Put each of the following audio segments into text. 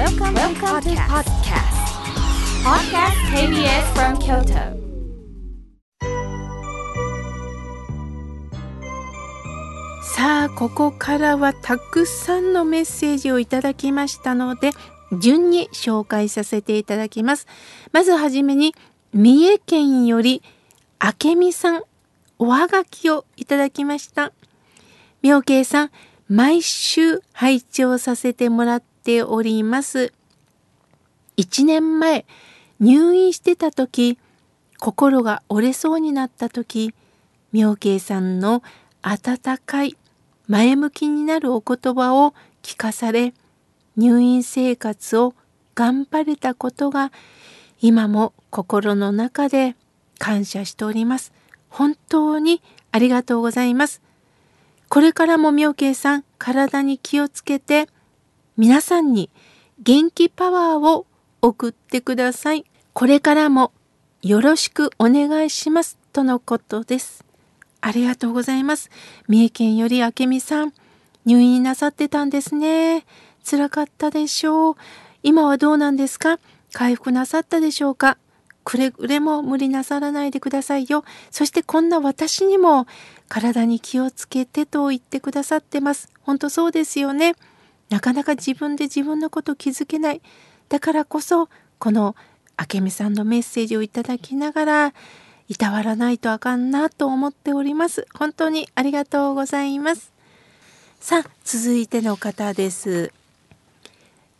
Welcome, Welcome to podcast. Podcast KBS from Kyoto. さあここからはたくさんのメッセージをいただきましたので順に紹介させていただきますまずはじめに三重県より明美さんおはがきをいただきました妙慶さん毎週拝聴させてもらっております1年前入院してた時心が折れそうになった時妙慶さんの温かい前向きになるお言葉を聞かされ入院生活を頑張れたことが今も心の中で感謝しております。本当にありがとうございます。これからも妙慶さん体に気をつけて皆さんに元気パワーを送ってください。これからもよろしくお願いしますとのことです。ありがとうございます。三重県より明美さん、入院なさってたんですね。辛かったでしょう。今はどうなんですか？回復なさったでしょうか？くれぐれも無理なさらないでくださいよ。そしてこんな私にも体に気をつけてと言ってくださってます。本当そうですよね。なかなか自分で自分のこと気づけない。だからこそ、この明美さんのメッセージをいただきながら、いたわらないとあかんなと思っております。本当にありがとうございます。さあ、続いての方です。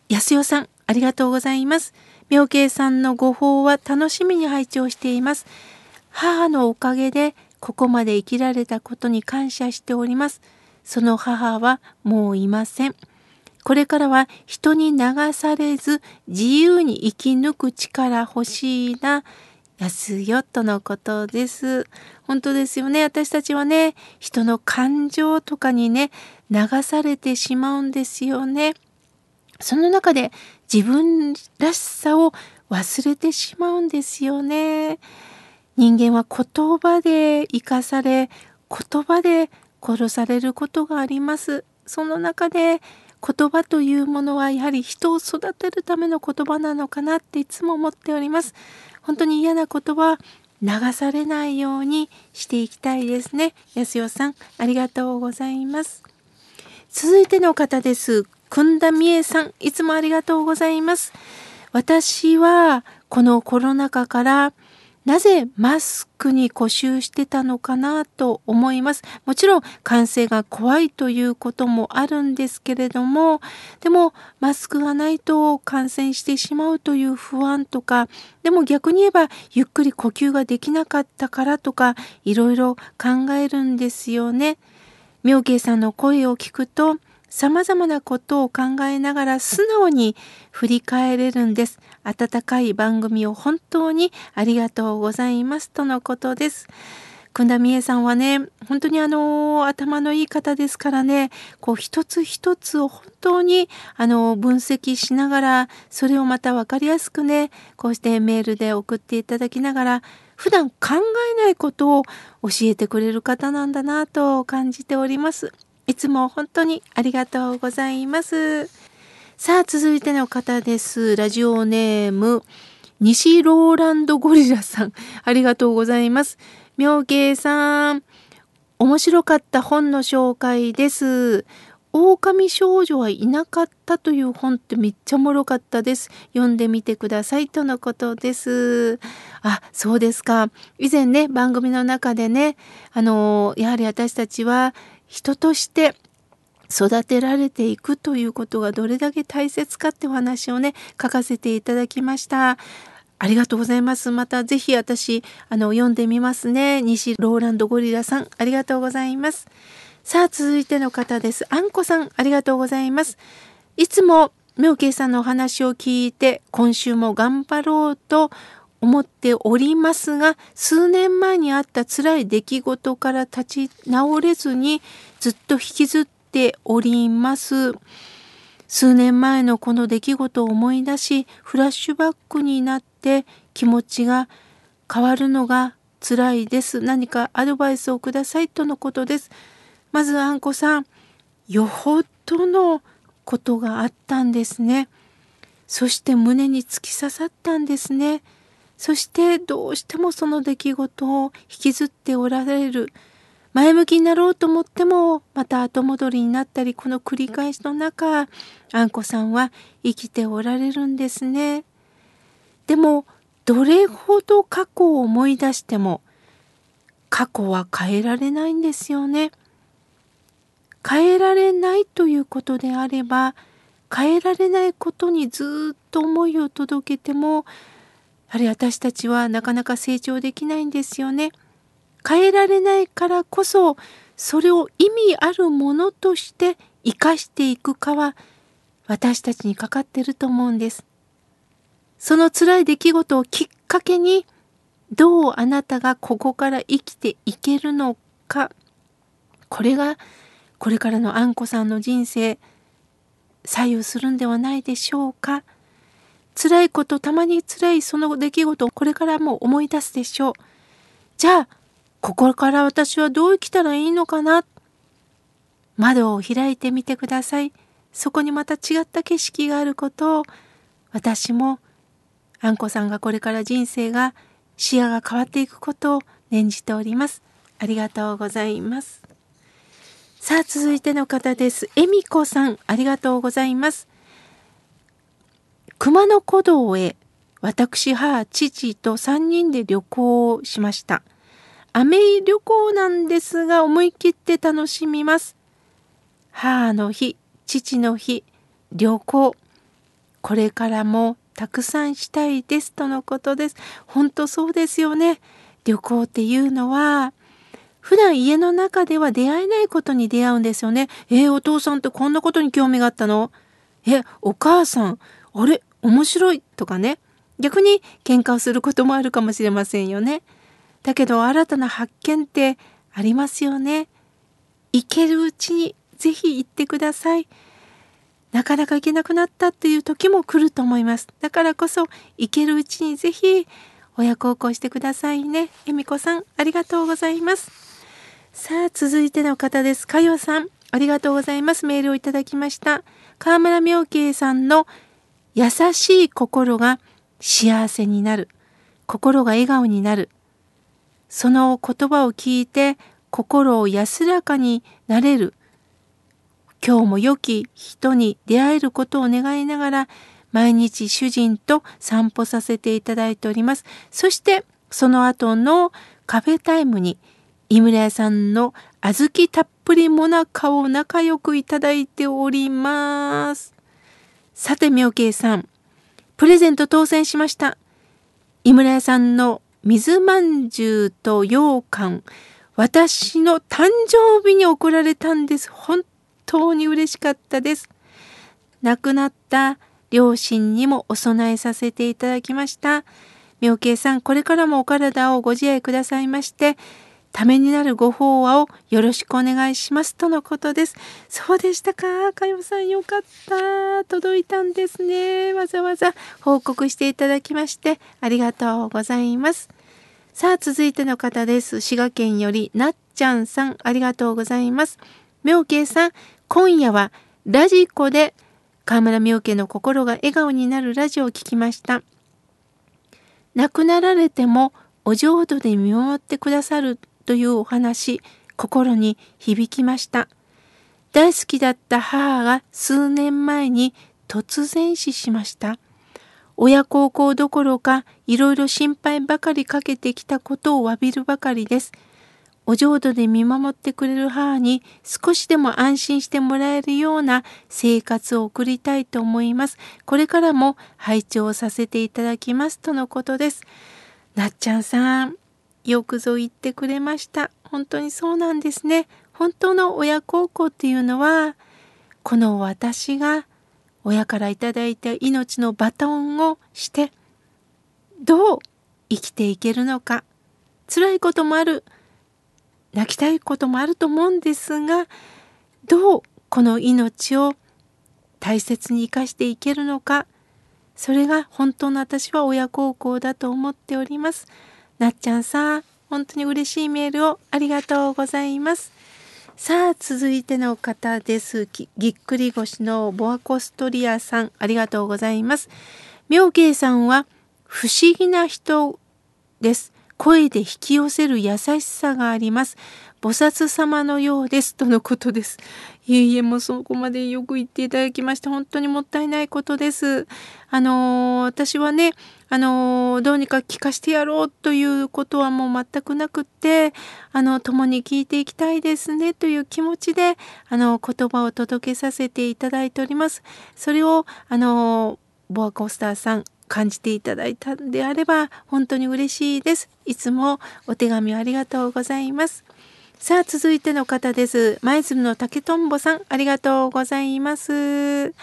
安代さん、ありがとうございます。妙慶さんのご法は楽しみに拝聴しています。母のおかげでここまで生きられたことに感謝しております。その母はもういません。これからは人に流されず自由に生き抜く力欲しいな。安よとのことです。本当ですよね。私たちはね、人の感情とかにね、流されてしまうんですよね。その中で自分らしさを忘れてしまうんですよね。人間は言葉で生かされ、言葉で殺されることがあります。その中で言葉というものはやはり人を育てるための言葉なのかなっていつも思っております。本当に嫌なことは流されないようにしていきたいですね。安代さん、ありがとうございます。続いての方です。くんだみえさん、いつもありがとうございます。私はこのコロナ禍からなぜマスクに固執してたのかなと思います。もちろん感染が怖いということもあるんですけれども、でもマスクがないと感染してしまうという不安とか、でも逆に言えばゆっくり呼吸ができなかったからとか、いろいろ考えるんですよね。妙慶さんの声を聞くと、様々なことを考えながら素直に振り返れるんです。温かい番組を本当にありがとうございますとのことです。くんだみえさんはね、本当にあの、頭のいい方ですからね、こう一つ一つを本当にあの、分析しながら、それをまた分かりやすくね、こうしてメールで送っていただきながら、普段考えないことを教えてくれる方なんだなと感じております。いつも本当にありがとうございます。さあ、続いての方です。ラジオネーム、西ローランドゴリラさん。ありがとうございます。妙慶さん、面白かった本の紹介です。狼少女はいなかったという本ってめっちゃおもろかったです。読んでみてくださいとのことです。あ、そうですか。以前ね、番組の中でね、あの、やはり私たちは人として育てられていくということがどれだけ大切かってお話をね書かせていただきました。ありがとうございます。またぜひ私あの読んでみますね。西ローランドゴリラさんありがとうございます。さあ続いての方です。あんこさんありがとうございます。いつも妙慶さんのお話を聞いて今週も頑張ろうと思っておりますが数年前にあった辛い出来事から立ち直れずにずっと引きずっております。数年前のこの出来事を思い出しフラッシュバックになって気持ちが変わるのが辛いです。何かアドバイスをくださいとのことです。まずあんこさん、よほどのことがあったんですね。そして胸に突き刺さったんですね。そしてどうしてもその出来事を引きずっておられる。前向きになろうと思ってもまた後戻りになったりこの繰り返しの中あんこさんは生きておられるんですね。でもどれほど過去を思い出しても過去は変えられないんですよね。変えられないということであれば変えられないことにずっと思いを届けてもはり私たちはなかなか成長できないんですよね。変えられないからこそそれを意味あるものとして生かしていくかは私たちにかかってると思うんです。その辛い出来事をきっかけにどうあなたがここから生きていけるのかこれがこれからのあんこさんの人生左右するんではないでしょうか辛いことたまに辛いその出来事をこれからも思い出すでしょう。じゃあここから私はどう生きたらいいのかな。窓を開いてみてください。そこにまた違った景色があることを私もあんこさんがこれから人生が視野が変わっていくことを念じております。ありがとうございます。さあ続いての方です。えみこさんありがとうございます。熊野古道へ私母父と3人で旅行をしました。雨旅行なんですが思い切って楽しみます。母の日父の日旅行。これからもたくさんしたいですとのことです。本当そうですよね。旅行っていうのは普段家の中では出会えないことに出会うんですよね。えー、お父さんってこんなことに興味があったの？え、お母さん、あれ？面白いとかね。逆に喧嘩をすることもあるかもしれませんよね。だけど新たな発見ってありますよね。行けるうちにぜひ行ってください。なかなか行けなくなったっていう時も来ると思います。だからこそ行けるうちにぜひ親孝行してくださいね。恵美子さん、ありがとうございます。さあ、続いての方です。かよさん、ありがとうございます。メールをいただきました。河村明慶さんの優しい心が幸せになる。心が笑顔になる。その言葉を聞いて心を安らかになれる。今日も良き人に出会えることを願いながら毎日主人と散歩させていただいております。そしてその後のカフェタイムに井村屋さんの小豆たっぷりもなかを仲良くいただいております。さて、妙慶さん、プレゼント当選しました。井村屋さんの水まんじゅうと羊羹、私の誕生日に贈られたんです。本当に嬉しかったです。亡くなった両親にもお供えさせていただきました。妙慶さん、これからもお体をご自愛くださいまして、ためになるご法話をよろしくお願いしますとのことです。そうでしたか？かよさんよかった。届いたんですね。わざわざ報告していただきましてありがとうございます。さあ続いての方です。滋賀県よりなっちゃんさんありがとうございます。妙慶さん、今夜はラジコで河村妙慶の心が笑顔になるラジオを聞きました。亡くなられてもお浄土で見守ってくださるというお話心に響きました大好きだった母が数年前に突然死しました親孝行どころかいろいろ心配ばかりかけてきたことを詫びるばかりですお浄土で見守ってくれる母に少しでも安心してもらえるような生活を送りたいと思います。これからも拝聴させていただきますとのことです。なっちゃんさん、よくぞ言ってくれました。本当にそうなんですね。本当の親孝行っていうのは、この私が親からいただいた命のバトンをして、どう生きていけるのか。辛いこともある。泣きたいこともあると思うんですが、どうこの命を大切に生かしていけるのか。それが本当の私は親孝行だと思っております。なっちゃんさん、本当に嬉しいメールをありがとうございます。さあ続いての方です。ぎっくり腰のボアコストリアさんありがとうございます。妙慶さんは不思議な人です。声で引き寄せる優しさがあります。菩薩様のようですとのことです。いえいえもうそこまでよく言っていただきまして本当にもったいないことです。あのー、私はねあのー、どうにか聞かしてやろうということはもう全くなくってあの共に聞いていきたいですねという気持ちであの言葉を届けさせていただいております。それをあのボアコースターさん感じていただいたんであれば本当に嬉しいです。いつもお手紙ありがとうございます。さあ続いての方です。舞鶴の竹とんぼさんありがとうございます。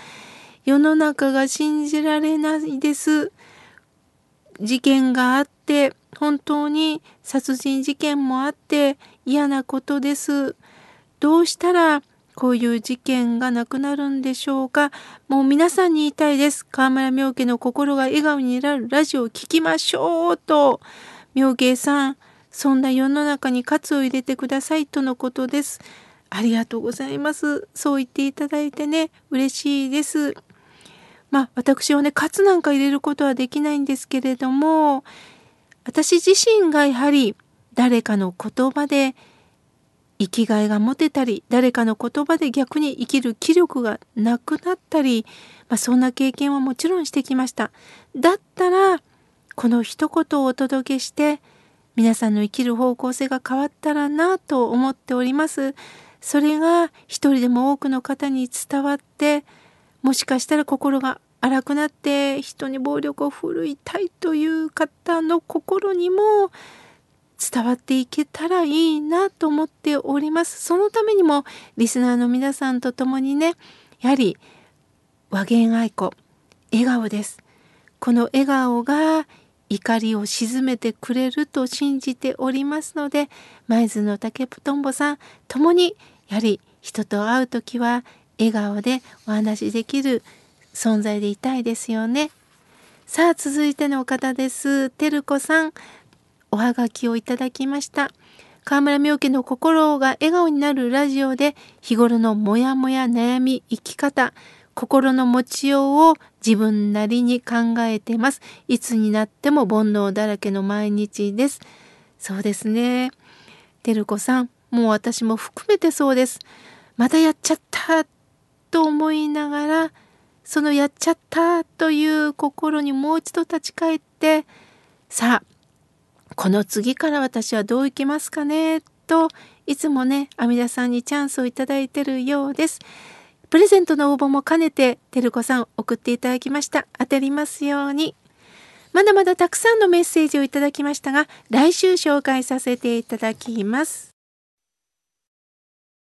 世の中が信じられないです。事件があって本当に殺人事件もあって嫌なことです。どうしたらこういう事件がなくなるんでしょうかもう皆さんに言いたいです。河村明家の心が笑顔になるラジオを聴きましょうと。明慶さん、そんな世の中に喝を入れてくださいとのことです。ありがとうございます。そう言っていただいてね、嬉しいです。まあ私はね、喝なんか入れることはできないんですけれども、私自身がやはり誰かの言葉で生きがいが持てたり誰かの言葉で逆に生きる気力がなくなったり、まあ、そんな経験はもちろんしてきました。だったらこの一言をお届けして皆さんの生きる方向性が変わったらなと思っております。それが一人でも多くの方に伝わってもしかしたら心が荒くなって人に暴力を振るいたいという方の心にも伝わっていけたらいいなと思っております。そのためにもリスナーの皆さんと共にねやはり和言愛子笑顔です。この笑顔が怒りを鎮めてくれると信じておりますので舞鶴の竹とんぼさん共にやはり人と会う時は笑顔でお話しできる存在でいたいですよね。さあ続いての方です。てるこさんおはがきをいただきました。河村明家の心が笑顔になるラジオで日頃のモヤモヤ悩み生き方心の持ちようを自分なりに考えてます。いつになっても煩悩だらけの毎日です。そうですね。てるこさん、もう私も含めてそうです。またやっちゃったと思いながら、そのやっちゃったという心にもう一度立ち返って、さあ、この次から私はどういきますかねといつもね阿弥陀さんにチャンスをいただいてるようです。プレゼントの応募も兼ねて、てるこさん送っていただきました。当たりますように。まだまだたくさんのメッセージをいただきましたが、来週紹介させていただきます。